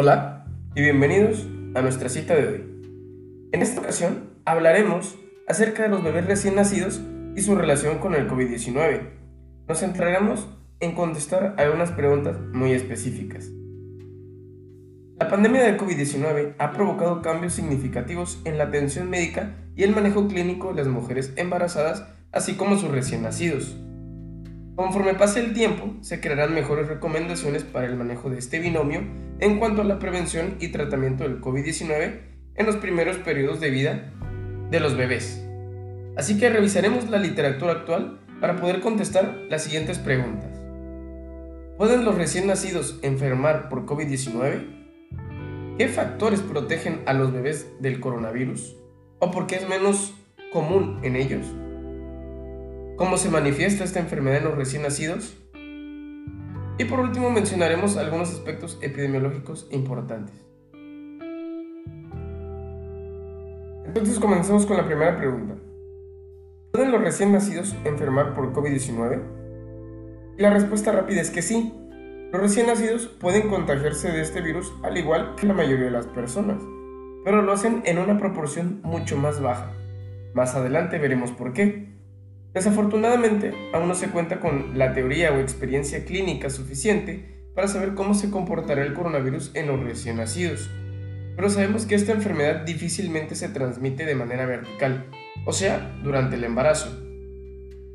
Hola y bienvenidos a nuestra cita de hoy. En esta ocasión hablaremos acerca de los bebés recién nacidos y su relación con el COVID-19. Nos centraremos en contestar algunas preguntas muy específicas. La pandemia del COVID-19 ha provocado cambios significativos en la atención médica y el manejo clínico de las mujeres embarazadas, así como sus recién nacidos. Conforme pase el tiempo, se crearán mejores recomendaciones para el manejo de este binomio en cuanto a la prevención y tratamiento del COVID-19 en los primeros periodos de vida de los bebés. Así que revisaremos la literatura actual para poder contestar las siguientes preguntas. ¿Pueden los recién nacidos enfermar por COVID-19? ¿Qué factores protegen a los bebés del coronavirus? ¿O por qué es menos común en ellos? ¿Cómo se manifiesta esta enfermedad en los recién nacidos? Y por último mencionaremos algunos aspectos epidemiológicos importantes. Entonces comencemos con la primera pregunta. ¿Pueden los recién nacidos enfermar por COVID-19? La respuesta rápida es que sí. Los recién nacidos pueden contagiarse de este virus al igual que la mayoría de las personas, pero lo hacen en una proporción mucho más baja. Más adelante veremos por qué. Desafortunadamente, aún no se cuenta con la teoría o experiencia clínica suficiente para saber cómo se comportará el coronavirus en los recién nacidos, pero sabemos que esta enfermedad difícilmente se transmite de manera vertical, o sea, durante el embarazo.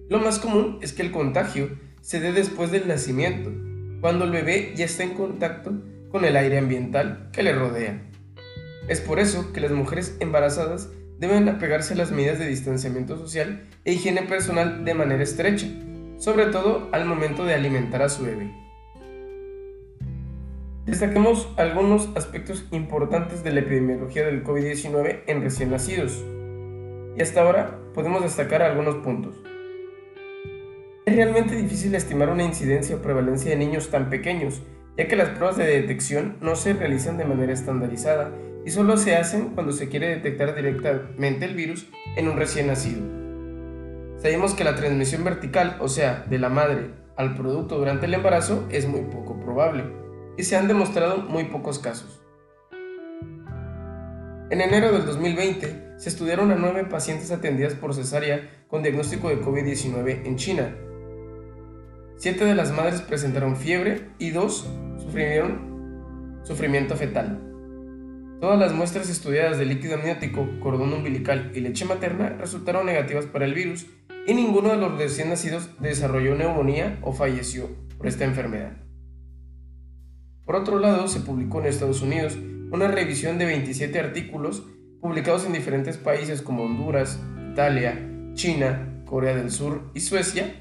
Lo más común es que el contagio se dé después del nacimiento, cuando el bebé ya está en contacto con el aire ambiental que le rodea. Es por eso que las mujeres embarazadas deben apegarse a las medidas de distanciamiento social e higiene personal de manera estrecha, sobre todo al momento de alimentar a su bebé. Destaquemos algunos aspectos importantes de la epidemiología del COVID-19 en recién nacidos. Y hasta ahora podemos destacar algunos puntos. Es realmente difícil estimar una incidencia o prevalencia de niños tan pequeños, ya que las pruebas de detección no se realizan de manera estandarizada y solo se hacen cuando se quiere detectar directamente el virus en un recién nacido. Sabemos que la transmisión vertical, o sea, de la madre al producto durante el embarazo, es muy poco probable y se han demostrado muy pocos casos. En enero del 2020 se estudiaron a nueve pacientes atendidas por cesárea con diagnóstico de COVID-19 en China. Siete de las madres presentaron fiebre y dos sufrieron sufrimiento fetal. Todas las muestras estudiadas de líquido amniótico, cordón umbilical y leche materna resultaron negativas para el virus y ninguno de los recién nacidos desarrolló neumonía o falleció por esta enfermedad. Por otro lado, se publicó en Estados Unidos una revisión de 27 artículos publicados en diferentes países como Honduras, Italia, China, Corea del Sur y Suecia,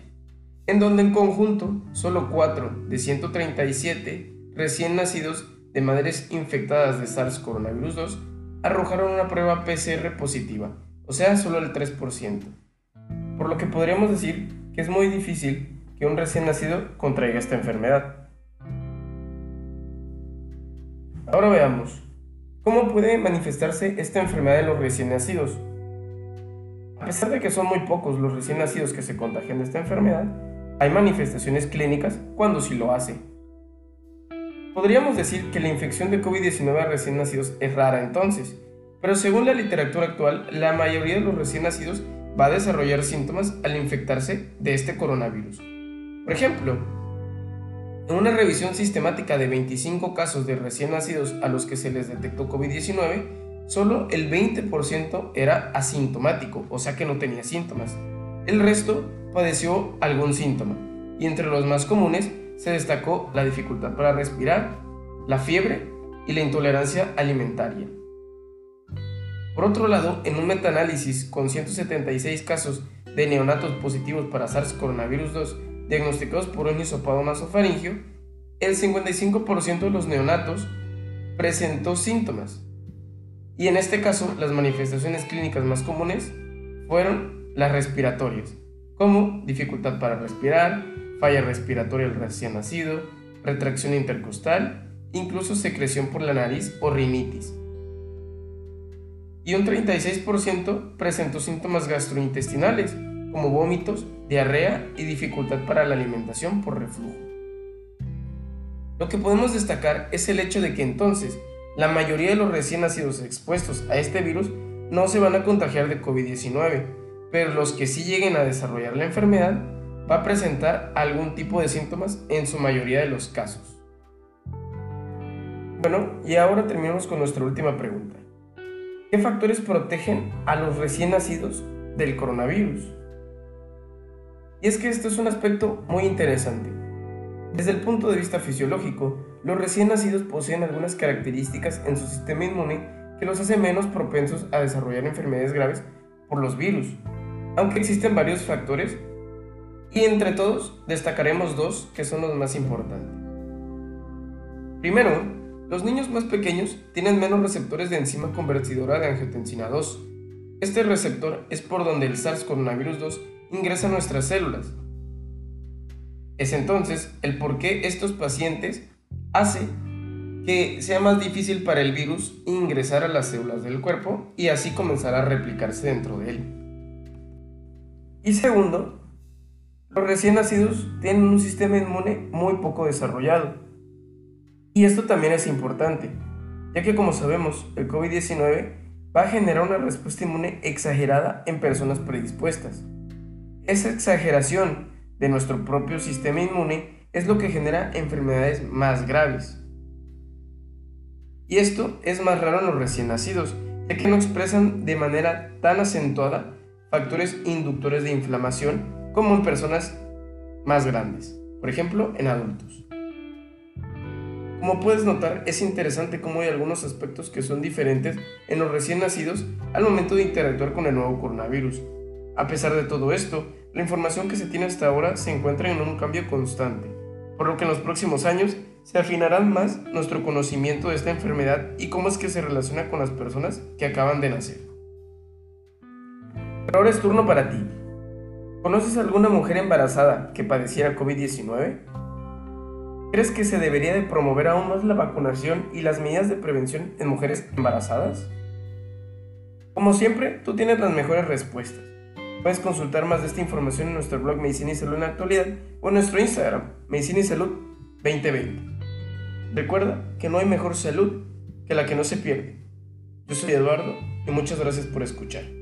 en donde en conjunto solo 4 de 137 recién nacidos de madres infectadas de SARS-CoV-2 arrojaron una prueba PCR positiva, o sea, solo el 3%. Por lo que podríamos decir que es muy difícil que un recién nacido contraiga esta enfermedad. Ahora veamos, ¿cómo puede manifestarse esta enfermedad en los recién nacidos? A pesar de que son muy pocos los recién nacidos que se contagian de esta enfermedad, hay manifestaciones clínicas cuando sí lo hace. Podríamos decir que la infección de COVID-19 a recién nacidos es rara entonces, pero según la literatura actual, la mayoría de los recién nacidos va a desarrollar síntomas al infectarse de este coronavirus. Por ejemplo, en una revisión sistemática de 25 casos de recién nacidos a los que se les detectó COVID-19, solo el 20% era asintomático, o sea que no tenía síntomas. El resto padeció algún síntoma, y entre los más comunes se destacó la dificultad para respirar, la fiebre y la intolerancia alimentaria. Por otro lado, en un metaanálisis con 176 casos de neonatos positivos para SARS-CoV-2 diagnosticados por un hisopado nasofaringio, el 55% de los neonatos presentó síntomas. Y en este caso, las manifestaciones clínicas más comunes fueron las respiratorias, como dificultad para respirar, falla respiratoria del recién nacido, retracción intercostal, incluso secreción por la nariz o rinitis. Y un 36% presentó síntomas gastrointestinales, como vómitos, diarrea y dificultad para la alimentación por reflujo. Lo que podemos destacar es el hecho de que entonces la mayoría de los recién nacidos expuestos a este virus no se van a contagiar de COVID-19, pero los que sí lleguen a desarrollar la enfermedad va a presentar algún tipo de síntomas en su mayoría de los casos. Bueno, y ahora terminamos con nuestra última pregunta. ¿Qué factores protegen a los recién nacidos del coronavirus? Y es que esto es un aspecto muy interesante. Desde el punto de vista fisiológico, los recién nacidos poseen algunas características en su sistema inmune que los hace menos propensos a desarrollar enfermedades graves por los virus, aunque existen varios factores y entre todos destacaremos dos que son los más importantes. Primero, los niños más pequeños tienen menos receptores de enzima convertidora de angiotensina 2. Este receptor es por donde el SARS coronavirus 2 ingresa a nuestras células. Es entonces el por qué estos pacientes hace que sea más difícil para el virus ingresar a las células del cuerpo y así comenzar a replicarse dentro de él. Y segundo, los recién nacidos tienen un sistema inmune muy poco desarrollado y esto también es importante, ya que como sabemos, el COVID-19 va a generar una respuesta inmune exagerada en personas predispuestas. Esa exageración de nuestro propio sistema inmune es lo que genera enfermedades más graves. Y esto es más raro en los recién nacidos, ya que no expresan de manera tan acentuada factores inductores de inflamación como en personas más grandes, por ejemplo en adultos. Como puedes notar, es interesante cómo hay algunos aspectos que son diferentes en los recién nacidos al momento de interactuar con el nuevo coronavirus. A pesar de todo esto, la información que se tiene hasta ahora se encuentra en un cambio constante, por lo que en los próximos años se afinarán más nuestro conocimiento de esta enfermedad y cómo es que se relaciona con las personas que acaban de nacer. Pero ahora es turno para ti. ¿Conoces alguna mujer embarazada que padeciera COVID-19? ¿Crees que se debería de promover aún más la vacunación y las medidas de prevención en mujeres embarazadas? Como siempre, tú tienes las mejores respuestas. Puedes consultar más de esta información en nuestro blog Medicina y Salud en la actualidad o en nuestro Instagram, Medicina y Salud 2020. Recuerda que no hay mejor salud que la que no se pierde. Yo soy Eduardo y muchas gracias por escuchar.